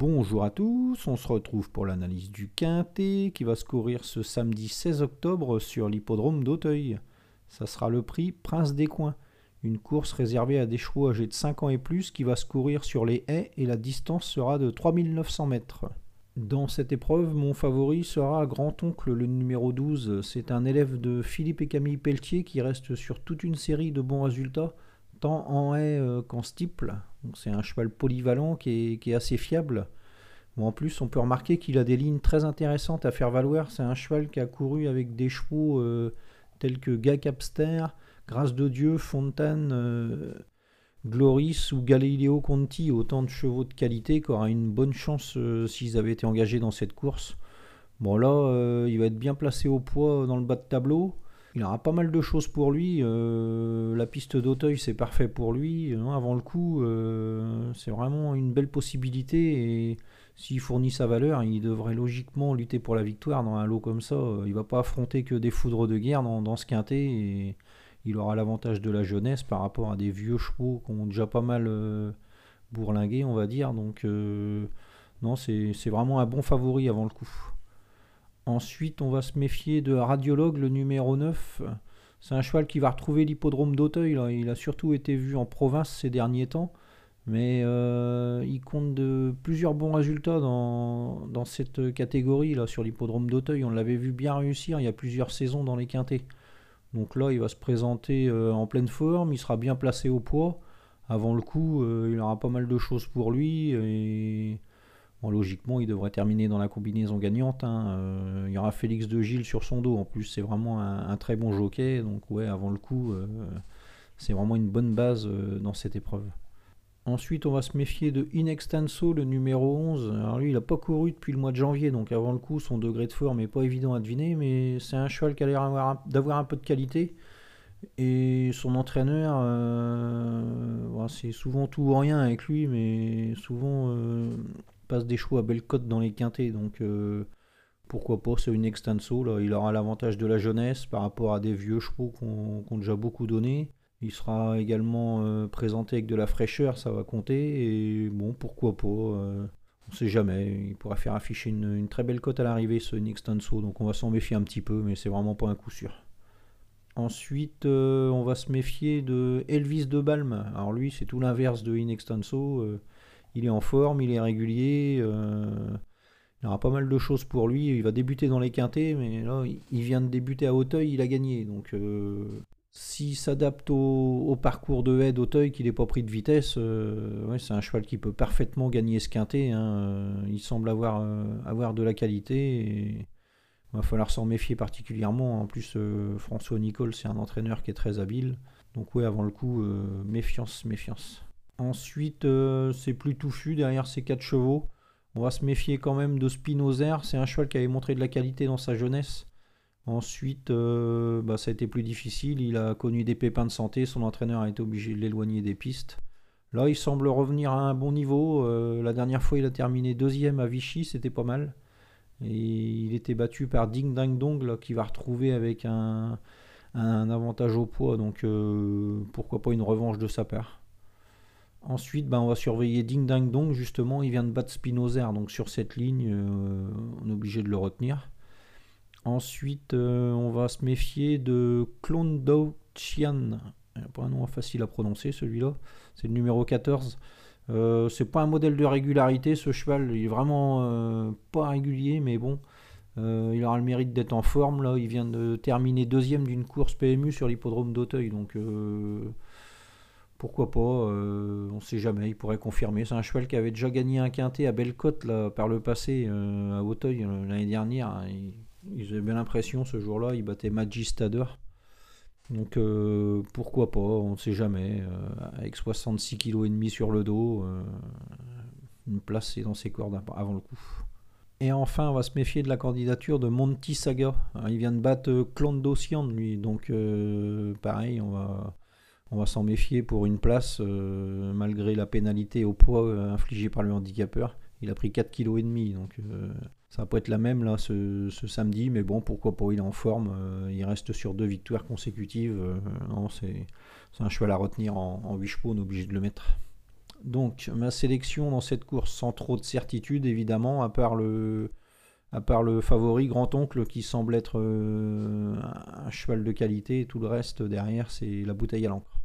Bonjour à tous, on se retrouve pour l'analyse du Quintet qui va se courir ce samedi 16 octobre sur l'hippodrome d'Auteuil. Ça sera le prix Prince des Coins, une course réservée à des chevaux âgés de 5 ans et plus qui va se courir sur les haies et la distance sera de 3900 mètres. Dans cette épreuve, mon favori sera Grand-Oncle le numéro 12. C'est un élève de Philippe et Camille Pelletier qui reste sur toute une série de bons résultats, tant en haie euh, qu'en steeple. C'est un cheval polyvalent qui est, assez fiable. en plus, on peut remarquer qu'il a des lignes très intéressantes à faire valoir. C'est un cheval qui a couru avec des chevaux euh, tels que Gacapster, Grâce de Dieu, Fontaine, euh, Gloris ou Galileo Conti, autant de chevaux de qualité qui aura une bonne chance s'ils avaient été engagés dans cette course. Bon là, il va être bien placé au poids dans le bas de tableau. Il aura pas mal de choses pour lui. Euh, la piste d'Auteuil, c'est parfait pour lui. Hein, avant le coup, euh, c'est vraiment une belle possibilité. Et s'il fournit sa valeur, il devrait logiquement lutter pour la victoire dans un lot comme ça. Il va pas affronter que des foudres de guerre dans, ce quintet. Et il aura l'avantage de la jeunesse par rapport à des vieux chevaux qui ont déjà pas mal euh, bourlingué, on va dire. Donc, non, c'est vraiment un bon favori avant le coup. Ensuite, on va se méfier de Radiologue, le numéro 9. C'est un cheval qui va retrouver l'hippodrome d'Auteuil. Il a surtout été vu en province ces derniers temps. Mais euh, il compte de plusieurs bons résultats dans, cette catégorie là sur l'hippodrome d'Auteuil. On l'avait vu bien réussir il y a plusieurs saisons dans les quintés. Donc là, il va se présenter euh, en pleine forme. Il sera bien placé au poids. Avant le coup, euh, il aura pas mal de choses pour lui. Et logiquement, il devrait terminer dans la combinaison gagnante. Hein. Euh, il y aura Félix de Gilles sur son dos. En plus, c'est vraiment un, très bon jockey. Donc, ouais, avant le coup, euh, c'est vraiment une bonne base euh, dans cette épreuve. Ensuite, on va se méfier de Inextenso, le numéro 11. Alors lui, il n'a pas couru depuis le mois de janvier, donc avant le coup, son degré de forme n'est pas évident à deviner, mais c'est un cheval qui a l'air d'avoir un peu de qualité. Et son entraîneur, c'est souvent tout ou rien avec lui, mais souvent des chevaux à belle cote dans les quintés. Donc euh, pourquoi pas, c'est une extenso. Là. Il aura l'avantage de la jeunesse par rapport à des vieux chevaux qu'on ont déjà beaucoup donné. Il sera également euh, présenté avec de la fraîcheur, ça va compter. Et bon, pourquoi pas euh, On sait jamais. Il pourra faire afficher une, très belle cote à l'arrivée, ce Nextenso. Donc on va s'en méfier un petit peu, mais c'est vraiment pas un coup sûr. Ensuite, on va se méfier de Elvis de Balm. Alors lui, c'est tout l'inverse de Inextenso il est en forme, il est régulier. Euh, il aura pas mal de choses pour lui. Il va débuter dans les quintés, mais là, il vient de débuter à Hauteuil, il a gagné. Donc, euh, s'il s'adapte au, parcours de haie d'Auteuil, qu'il n'est pas pris de vitesse, euh, c'est un cheval qui peut parfaitement gagner ce quintet. Hein. Il semble avoir, de la qualité. Il va falloir s'en méfier particulièrement. En plus, François Nicole, c'est un entraîneur qui est très habile. Donc, ouais, avant le coup, méfiance, méfiance. Ensuite, euh, c'est plus touffu derrière ces quatre chevaux. On va se méfier quand même de Spinozer. C'est un cheval qui avait montré de la qualité dans sa jeunesse. Ensuite, euh, bah, ça a été plus difficile. Il a connu des pépins de santé. Son entraîneur a été obligé de l'éloigner des pistes. Là, il semble revenir à un bon niveau. Euh, la dernière fois, il a terminé deuxième à Vichy. C'était pas mal. Et il était battu par Ding Dang Dong, qui va retrouver avec un avantage au poids. Donc, pourquoi pas une revanche de sa part. Ensuite, ben, on va surveiller Ding Dang Dong. Justement, il vient de battre Spinozer. Donc sur cette ligne, euh, on est obligé de le retenir. Ensuite, euh, on va se méfier de Klondou Chian. Pas un nom facile à prononcer celui-là. C'est le numéro 14. Euh, c'est pas un modèle de régularité ce cheval. Il est vraiment pas régulier, mais bon. il aura le mérite d'être en forme. Là, il vient de terminer deuxième d'une course PMU sur l'hippodrome d'Auteuil. Donc pourquoi pas, euh, on ne sait jamais, il pourrait confirmer. C'est un cheval qui avait déjà gagné un quintet à Bellecote là, par le passé, euh, à Auteuil, euh, l'année dernière. Il, avait bien l'impression ce jour-là, il battait Magistader. Donc pourquoi pas, on ne sait jamais. avec 66 kg et demi sur le dos, une place dans ses cordes avant le coup. Et enfin, on va se méfier de la candidature de Monty Saga. il vient de battre Clondosian, lui. Donc, pareil, on va, on va s'en méfier pour une place, euh, malgré la pénalité au poids euh, infligée par le handicapeur. Il a pris 4,5 kg, donc euh, ça va pas être la même ce, samedi, mais bon, pourquoi pas, il est en forme, il reste sur deux victoires consécutives. non, c'est un cheval à retenir en, en 8 chevaux, on est obligé de le mettre. Donc ma sélection dans cette course sans trop de certitude évidemment, à part le, à part le favori grand-oncle qui semble être euh, un cheval de qualité, tout le reste derrière c'est la bouteille à l'encre.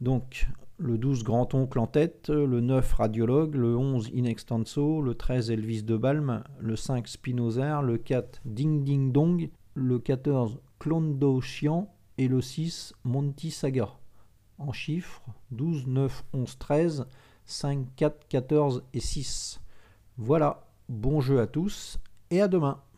Donc le 12 grand-oncle en tête, le 9 radiologue, le 11 Inextenso, le 13 Elvis de Balm, le 5 Spinoza, le 4 Ding Ding Dong, le 14 Clondo Chian et le 6 Monty Saga. En chiffres 12, 9, 11, 13, 5, 4, 14 et 6. Voilà, bon jeu à tous et à demain.